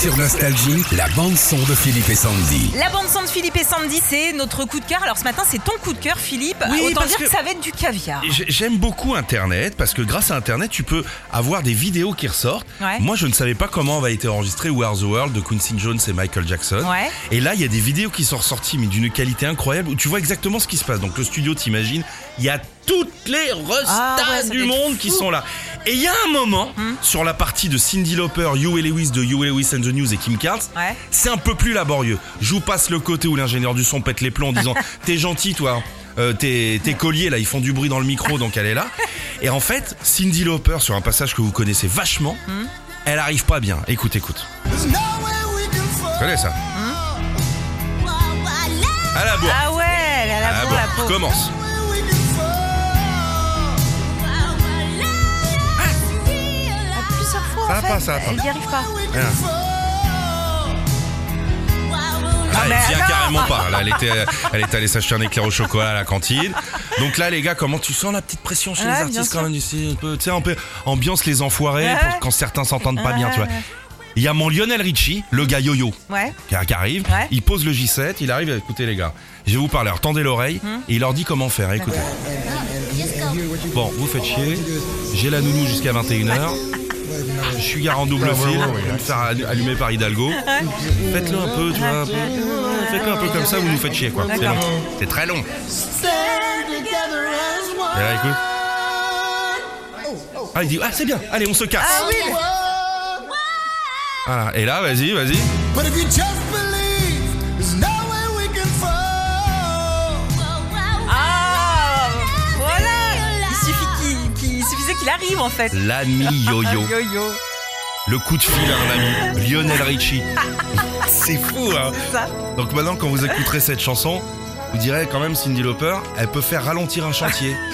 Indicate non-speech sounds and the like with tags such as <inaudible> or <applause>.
Sur Nostalgie, la bande-son de Philippe et Sandy. La bande son de Philippe et Sandy, c'est notre coup de cœur. Alors ce matin, c'est ton coup de cœur, Philippe. Oui, Autant parce dire que... que- ça va être du caviar. J'ai- J'aime beaucoup Internet parce que grâce à Internet, tu peux avoir des vidéos qui ressortent. Ouais. Moi, je ne savais pas comment va été enregistré We Are the World de Quincy Jones et Michael Jackson. Ouais. Et là, il y a des vidéos qui sont ressorties, mais d'une qualité incroyable, où tu vois exactement ce qui se passe. Donc le studio, t'imagines, il y a toutes les restas Ah ouais, ça du être monde fou. qui sont là. Et il y a un moment, sur la partie de Cindy Lauper, Huey Lewis de Huey Lewis and the News et Kim Carnes, Ouais. c'est un peu plus laborieux. Je vous passe le côté où l'ingénieur du son pète les plombs en disant <laughs> T'es gentil, toi. Euh, tes, tes colliers là, ils font du bruit dans le micro, donc elle est là. <laughs> Et en fait, Cindy Lauper, sur un passage que vous connaissez vachement, elle arrive pas bien. Écoute, écoute. Connais ça À la bourre. Ah ouais, elle a la À la peau, bourre. la peau. Commence. En fait. arrive pas. Rien. Ah, elle vient non. carrément pas. Là, elle était, elle est allée s'acheter un éclair au chocolat à la cantine. Donc là, les gars, comment tu sens la petite pression chez Ouais, les artistes quand même ici, un peu, Tu sais, un peu ambiance les enfoirés Ouais. pour quand certains s'entendent pas bien, tu vois. Il y a mon Lionel Richie, le gars yo-yo, Ouais. qui arrive. Ouais. Il pose le J7, il arrive. Écoutez, les gars, je vais vous parler. Alors, tendez l'oreille Hum. et il leur dit comment faire. Écoutez. Bon, vous faites chier. J'ai la nounou jusqu'à 21h. Je suis gare en double fil. Je vais me faire allu- allumer par Hidalgo. <laughs> Faites-le un peu, tu vois. un peu. Faites-le un peu comme ça, vous nous faites chier, quoi. C'est long. C'est très long. Et là, écoute. Ah, il dit, ah, c'est bien. Allez, on se casse. Ah oui. Voilà. Et là, vas-y, vas-y. Arrive en fait. L'ami yo-yo. <laughs> Yo yo. Le coup de fil à un ami. Lionel Richie. <laughs> C'est fou, hein. Ça. Donc maintenant, quand vous écouterez cette chanson, vous direz quand même Cindy Lauper, elle peut faire ralentir un chantier. <laughs>